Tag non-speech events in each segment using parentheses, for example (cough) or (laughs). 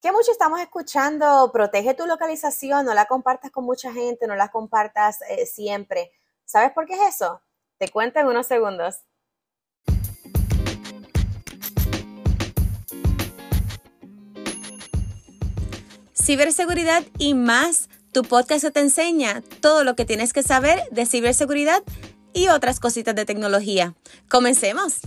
que mucho estamos escuchando, protege tu localización, no la compartas con mucha gente, no la compartas eh, siempre. ¿Sabes por qué es eso? Te cuento en unos segundos. Ciberseguridad y más, tu podcast te enseña todo lo que tienes que saber de ciberseguridad y otras cositas de tecnología. Comencemos.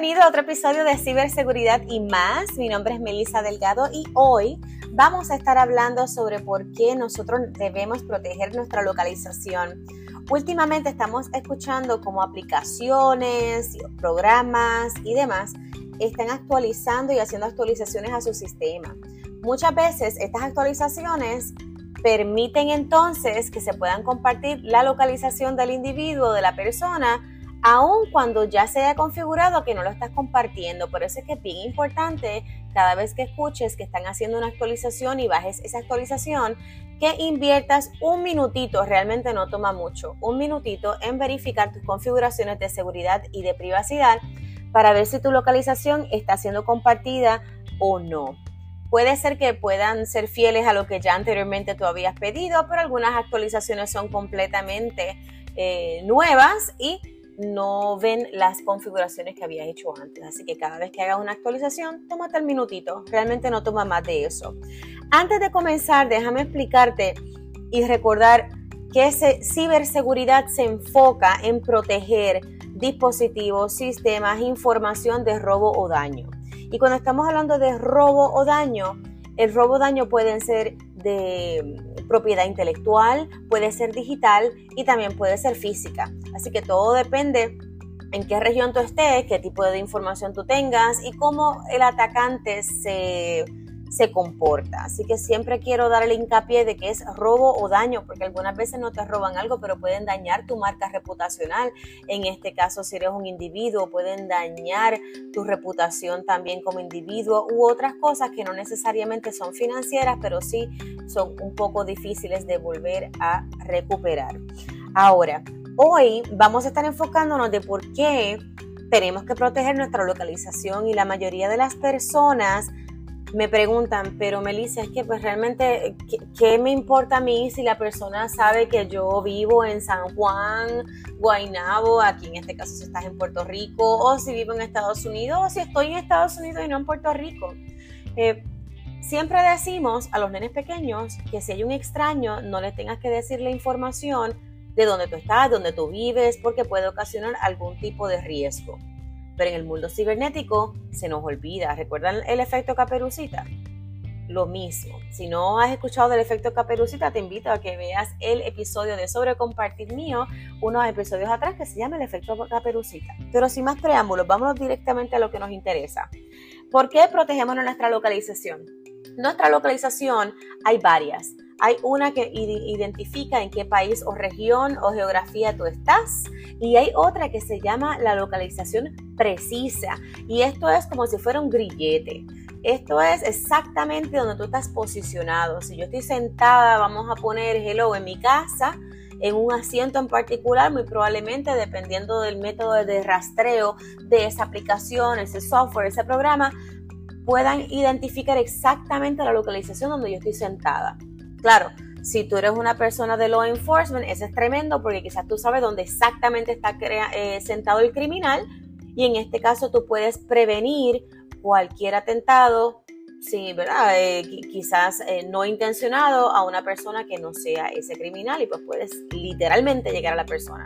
Bienvenido a otro episodio de Ciberseguridad y más. Mi nombre es Melissa Delgado y hoy vamos a estar hablando sobre por qué nosotros debemos proteger nuestra localización. Últimamente estamos escuchando cómo aplicaciones, programas y demás están actualizando y haciendo actualizaciones a su sistema. Muchas veces estas actualizaciones permiten entonces que se puedan compartir la localización del individuo, de la persona, aun cuando ya se haya configurado que no lo estás compartiendo. Por eso es que es bien importante cada vez que escuches que están haciendo una actualización y bajes esa actualización, que inviertas un minutito, realmente no toma mucho, un minutito en verificar tus configuraciones de seguridad y de privacidad para ver si tu localización está siendo compartida o no. Puede ser que puedan ser fieles a lo que ya anteriormente tú habías pedido, pero algunas actualizaciones son completamente eh, nuevas y no ven las configuraciones que habías hecho antes. Así que cada vez que hagas una actualización, tómate el minutito. Realmente no toma más de eso. Antes de comenzar, déjame explicarte y recordar que ciberseguridad se enfoca en proteger dispositivos, sistemas, información de robo o daño. Y cuando estamos hablando de robo o daño, el robo o daño pueden ser de propiedad intelectual, puede ser digital y también puede ser física. Así que todo depende en qué región tú estés, qué tipo de información tú tengas y cómo el atacante se se comporta. Así que siempre quiero dar el hincapié de que es robo o daño, porque algunas veces no te roban algo, pero pueden dañar tu marca reputacional. En este caso, si eres un individuo, pueden dañar tu reputación también como individuo u otras cosas que no necesariamente son financieras, pero sí son un poco difíciles de volver a recuperar. Ahora, hoy vamos a estar enfocándonos de por qué tenemos que proteger nuestra localización y la mayoría de las personas me preguntan, pero Melissa, es que pues realmente, ¿qué, me importa a mí si la persona sabe que yo vivo en San Juan, Guaynabo, aquí en este caso si estás en Puerto Rico, o si vivo en Estados Unidos, o si estoy en Estados Unidos y no en Puerto Rico? Eh, siempre decimos a los nenes pequeños que si hay un extraño, no le tengas que decir la información de dónde tú estás, dónde tú vives, porque puede ocasionar algún tipo de riesgo. Pero en el mundo cibernético se nos olvida. ¿Recuerdan el efecto caperucita? Lo mismo. Si no has escuchado del efecto caperucita, te invito a que veas el episodio de Sobre Compartir mío, unos episodios atrás que se llama el efecto caperucita. Pero sin más preámbulos, vámonos directamente a lo que nos interesa. ¿Por qué protegemos nuestra localización? Nuestra localización hay varias. Hay una que identifica en qué país o región o geografía tú estás y hay otra que se llama la localización precisa y esto es como si fuera un grillete. Esto es exactamente donde tú estás posicionado. Si yo estoy sentada, vamos a poner hello en mi casa, en un asiento en particular, muy probablemente dependiendo del método de rastreo de esa aplicación, ese software, ese programa, puedan identificar exactamente la localización donde yo estoy sentada. Claro, si tú eres una persona de law enforcement, eso es tremendo porque quizás tú sabes dónde exactamente está eh, sentado el criminal y en este caso tú puedes prevenir cualquier atentado, sí, ¿verdad? Eh, quizás eh, no intencionado a una persona que no sea ese criminal y pues puedes literalmente llegar a la persona.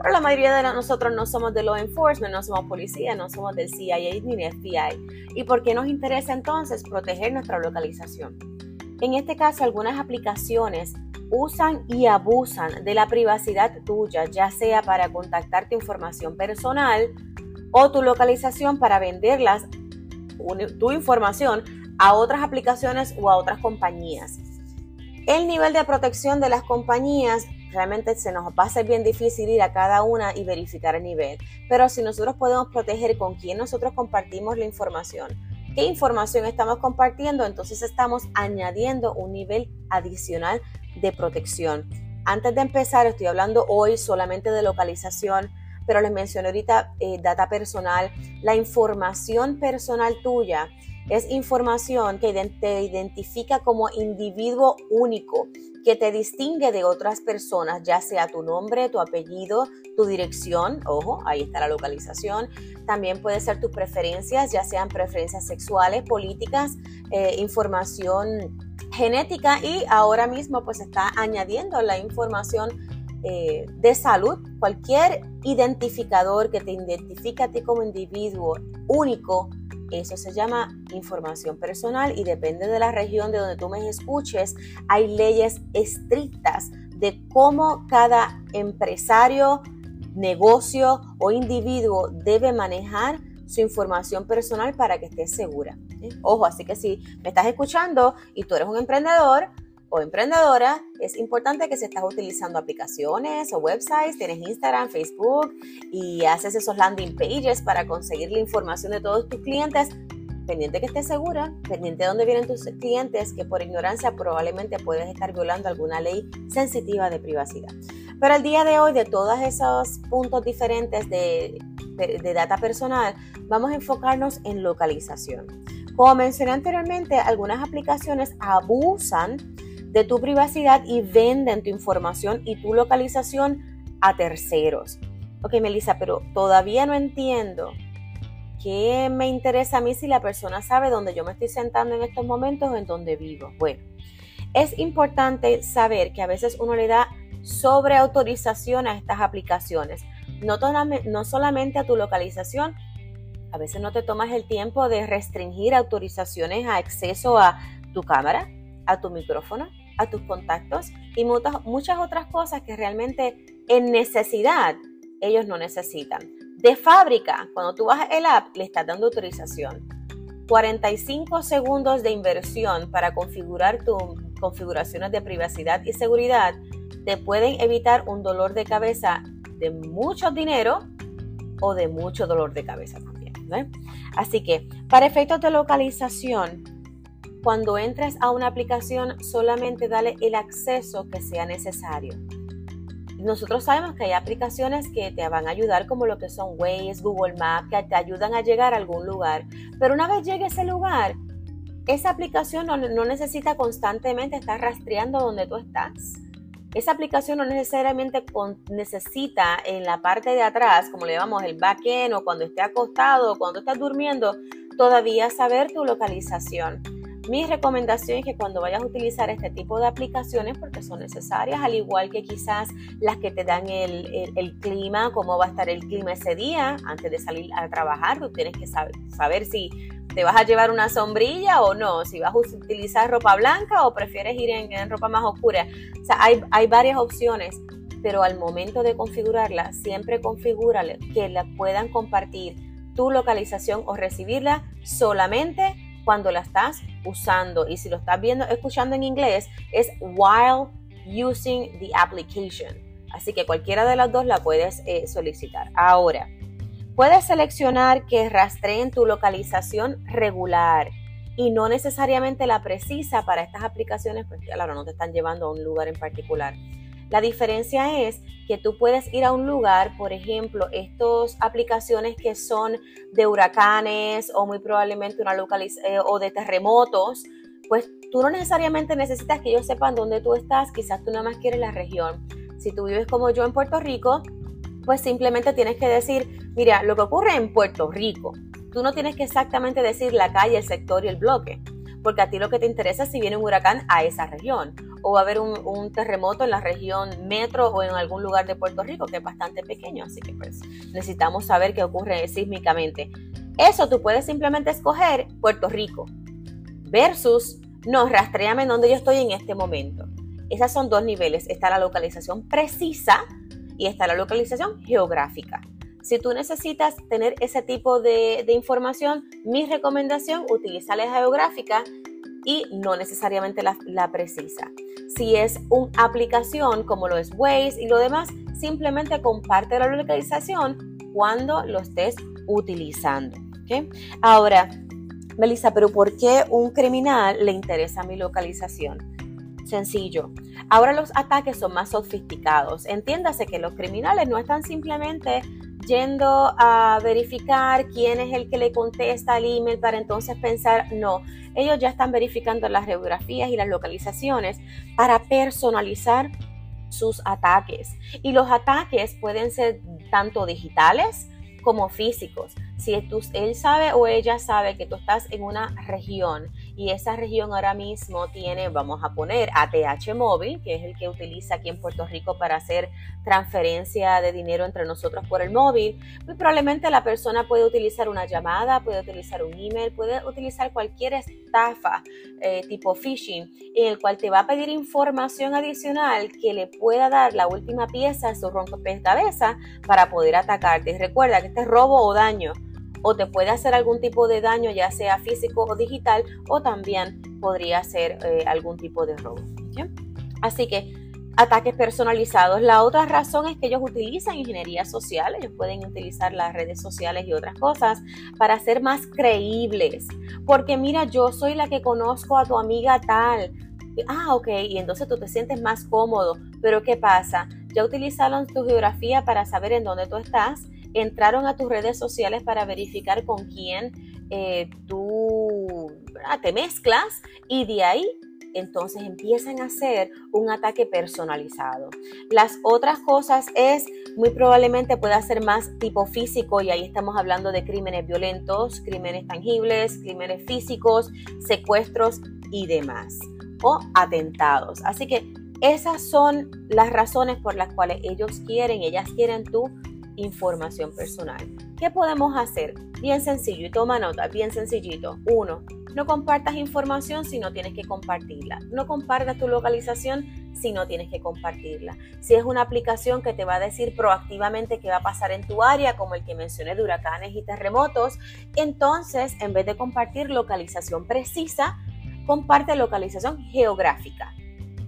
Pero la mayoría de nosotros no somos de law enforcement, no somos policía, no somos del CIA ni del FBI. ¿Y por qué nos interesa entonces proteger nuestra localización? En este caso, algunas aplicaciones usan y abusan de la privacidad tuya, ya sea para contactarte información personal o tu localización para venderlas, tu información a otras aplicaciones o a otras compañías. El nivel de protección de las compañías realmente se nos va a ser bien difícil ir a cada una y verificar el nivel, pero si nosotros podemos proteger con quién nosotros compartimos la información, qué información estamos compartiendo, entonces estamos añadiendo un nivel adicional de protección. antes de empezar, estoy hablando hoy solamente de localización, pero les mencioné ahorita eh, data personal. La información personal tuya es información que te identifica como individuo único, que te distingue de otras personas, ya sea tu nombre, tu apellido, tu dirección, ojo, ahí está la localización. También puede ser tus preferencias, ya sean preferencias sexuales, políticas, eh, información genética y ahora mismo pues está añadiendo la información eh, de salud, cualquier identificador que te identifique a ti como individuo único, eso se llama información personal y depende de la región de donde tú me escuches, hay leyes estrictas de cómo cada empresario, negocio o individuo debe manejar su información personal para que estés segura. Ojo, así que si me estás escuchando y tú eres un emprendedor o emprendedora, es importante que si estás utilizando aplicaciones o websites, tienes Instagram, Facebook y haces esos landing pages para conseguir la información de todos tus clientes, pendiente que estés segura, pendiente de dónde vienen tus clientes, que por ignorancia probablemente puedes estar violando alguna ley sensitiva de privacidad. Pero el día de hoy, de todos esos puntos diferentes de, de data personal, vamos a enfocarnos en localización. Como mencioné anteriormente, algunas aplicaciones abusan de tu privacidad y venden tu información y tu localización a terceros. Ok, Melissa, pero todavía no entiendo qué me interesa a mí si la persona sabe dónde yo me estoy sentando en estos momentos o en dónde vivo. Bueno, es importante saber que a veces uno le da sobreautorización a estas aplicaciones, no, no solamente a tu localización, a veces no te tomas el tiempo de restringir autorizaciones a acceso a tu cámara, a tu micrófono, a tus contactos y muchas, otras cosas que realmente en necesidad ellos no necesitan. De fábrica, cuando tú bajas el app, le estás dando autorización. 45 segundos de inversión para configurar tus configuraciones de privacidad y seguridad te pueden evitar un dolor de cabeza de mucho dinero o de mucho dolor de cabeza. Así que para efectos de localización, cuando entres a una aplicación, solamente dale el acceso que sea necesario. Nosotros sabemos que hay aplicaciones que te van a ayudar como lo que son Waze, Google Maps, que te ayudan a llegar a algún lugar. Pero una vez llegue a ese lugar, esa aplicación no, necesita constantemente estar rastreando donde tú estás esa aplicación no necesariamente necesita en la parte de atrás, como le llamamos el backend o cuando esté acostado o cuando estás durmiendo, todavía saber tu localización. Mi recomendación es que cuando vayas a utilizar este tipo de aplicaciones, porque son necesarias, al igual que quizás las que te dan el, el clima, cómo va a estar el clima ese día antes de salir a trabajar, tú tienes que saber, saber si ¿Te vas a llevar una sombrilla o no? Si vas a utilizar ropa blanca o prefieres ir en, ropa más oscura. O sea, hay, hay varias opciones, pero al momento de configurarla, siempre configúrale que la puedan compartir tu localización o recibirla solamente cuando la estás usando. Y si lo estás viendo, escuchando en inglés, es while using the application. Así que cualquiera de las dos la puedes eh, solicitar. Ahora, Puedes seleccionar que rastreen tu localización regular y no necesariamente la precisa para estas aplicaciones, pues claro, no te están llevando a un lugar en particular. La diferencia es que tú puedes ir a un lugar, por ejemplo, estas aplicaciones que son de huracanes o muy probablemente una localización eh, o de terremotos, pues tú no necesariamente necesitas que ellos sepan dónde tú estás, quizás tú nada más quieres la región. Si tú vives como yo en Puerto Rico, pues simplemente tienes que decir, mira, lo que ocurre en Puerto Rico, tú no tienes que exactamente decir la calle, el sector y el bloque, porque a ti lo que te interesa es si viene un huracán a esa región o va a haber un, terremoto en la región metro o en algún lugar de Puerto Rico que es bastante pequeño, así que pues necesitamos saber qué ocurre sísmicamente. Eso tú puedes simplemente escoger Puerto Rico versus no, rastreame donde yo estoy en este momento. Esas son dos niveles. Está la localización precisa, y está la localización geográfica. Si tú necesitas tener ese tipo de, información, mi recomendación, utiliza la geográfica y no necesariamente la, la, precisa. Si es una aplicación como lo es Waze y lo demás, simplemente comparte la localización cuando lo estés utilizando. Ahora, Melissa, pero ¿por qué un criminal le interesa mi localización? Sencillo. Ahora los ataques son más sofisticados. Entiéndase que los criminales no están simplemente yendo a verificar quién es el que le contesta el email para entonces pensar, no, ellos ya están verificando las geografías y las localizaciones para personalizar sus ataques. Y los ataques pueden ser tanto digitales como físicos. Si él sabe o ella sabe que tú estás en una región y esa región ahora mismo tiene, vamos a poner ATH móvil, que es el que utiliza aquí en Puerto Rico para hacer transferencia de dinero entre nosotros por el móvil, muy probablemente la persona puede utilizar una llamada, puede utilizar un email, puede utilizar cualquier estafa eh, tipo phishing en el cual te va a pedir información adicional que le pueda dar la última pieza a su cabeza para poder atacarte. Y recuerda que este es robo o daño o te puede hacer algún tipo de daño, ya sea físico o digital, o también podría ser eh, algún tipo de robo. Así que ataques personalizados. La otra razón es que ellos utilizan ingeniería social, ellos pueden utilizar las redes sociales y otras cosas para ser más creíbles. Porque mira, yo soy la que conozco a tu amiga tal. Ah, ok, y entonces tú te sientes más cómodo. Pero ¿qué pasa? Ya utilizaron tu geografía para saber en dónde tú estás entraron a tus redes sociales para verificar con quién eh, tú te mezclas y de ahí entonces empiezan a hacer un ataque personalizado. Las otras cosas es, muy probablemente pueda ser más tipo físico y ahí estamos hablando de crímenes violentos, crímenes tangibles, crímenes físicos, secuestros y demás, o atentados. Así que esas son las razones por las cuales ellos quieren, ellas quieren tú información personal. ¿Qué podemos hacer? Bien sencillo y toma nota, bien sencillito. Uno, no compartas información si no tienes que compartirla. No compartas tu localización si no tienes que compartirla. Si es una aplicación que te va a decir proactivamente qué va a pasar en tu área, como el que mencioné de huracanes y terremotos, entonces en vez de compartir localización precisa, comparte localización geográfica.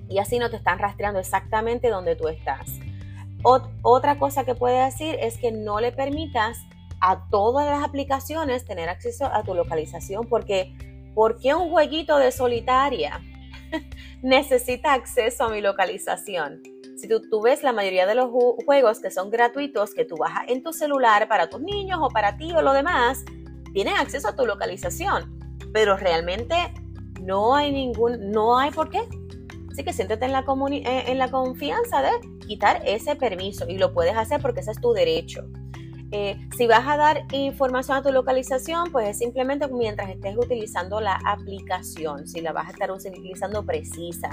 Y así no te están rastreando exactamente donde tú estás otra cosa que puede decir es que no le permitas a todas las aplicaciones tener acceso a tu localización porque ¿por qué un jueguito de solitaria (laughs) necesita acceso a mi localización? Si tú, ves la mayoría de los juegos que son gratuitos que tú bajas en tu celular para tus niños o para ti o lo demás, tienen acceso a tu localización, pero realmente no hay ningún, no hay por qué. Así que siéntete en la, eh, en la confianza de quitar ese permiso y lo puedes hacer porque ese es tu derecho. Eh, si vas a dar información a tu localización, pues es simplemente mientras estés utilizando la aplicación, si la vas a estar utilizando precisa.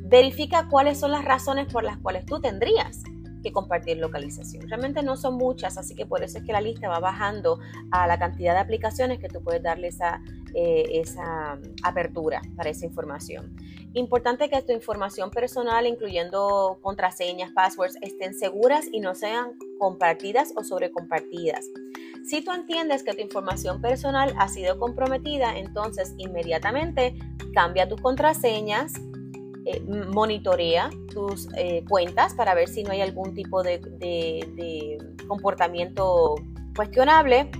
Verifica cuáles son las razones por las cuales tú tendrías que compartir localización. Realmente no son muchas, así que por eso es que la lista va bajando a la cantidad de aplicaciones que tú puedes darle esa, eh, esa apertura para esa información. Importante que tu información personal, incluyendo contraseñas, passwords, estén seguras y no sean compartidas o sobrecompartidas. Si tú entiendes que tu información personal ha sido comprometida, entonces inmediatamente cambia tus contraseñas, eh, monitorea tus eh, cuentas para ver si no hay algún tipo de, comportamiento cuestionable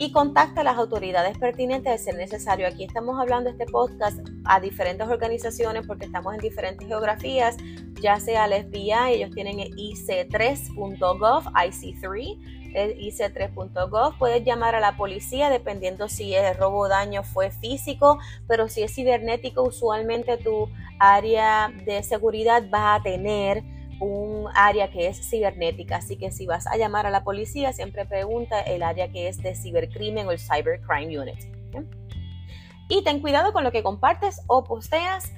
y contacta a las autoridades pertinentes de ser necesario. Aquí estamos hablando este podcast a diferentes organizaciones porque estamos en diferentes geografías, ya sea el FBI, ellos tienen ic3.gov, IC3, el ic3.gov. Puedes llamar a la policía dependiendo si el robo o daño fue físico, pero si es cibernético, usualmente tu área de seguridad va a tener un área que es cibernética, así que si vas a llamar a la policía, siempre pregunta el área que es de cibercrimen o el Cybercrime Unit. Y ten cuidado con lo que compartes o posteas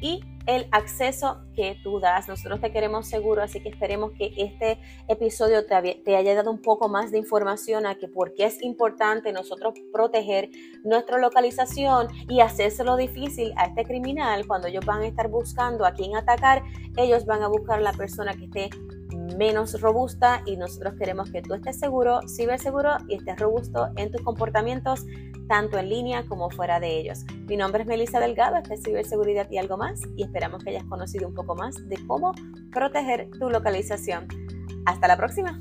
y el acceso que tú das. Nosotros te queremos seguro, así que esperemos que este episodio te, haya dado un poco más de información a que por qué es importante nosotros proteger nuestra localización y hacérselo difícil a este criminal cuando ellos van a estar buscando a quién atacar, ellos van a buscar a la persona que esté menos robusta y nosotros queremos que tú estés seguro, ciberseguro y estés robusto en tus comportamientos tanto en línea como fuera de ellos. Mi nombre es Melissa Delgado, este es Ciberseguridad y algo más y esperamos que hayas conocido un poco más de cómo proteger tu localización. Hasta la próxima.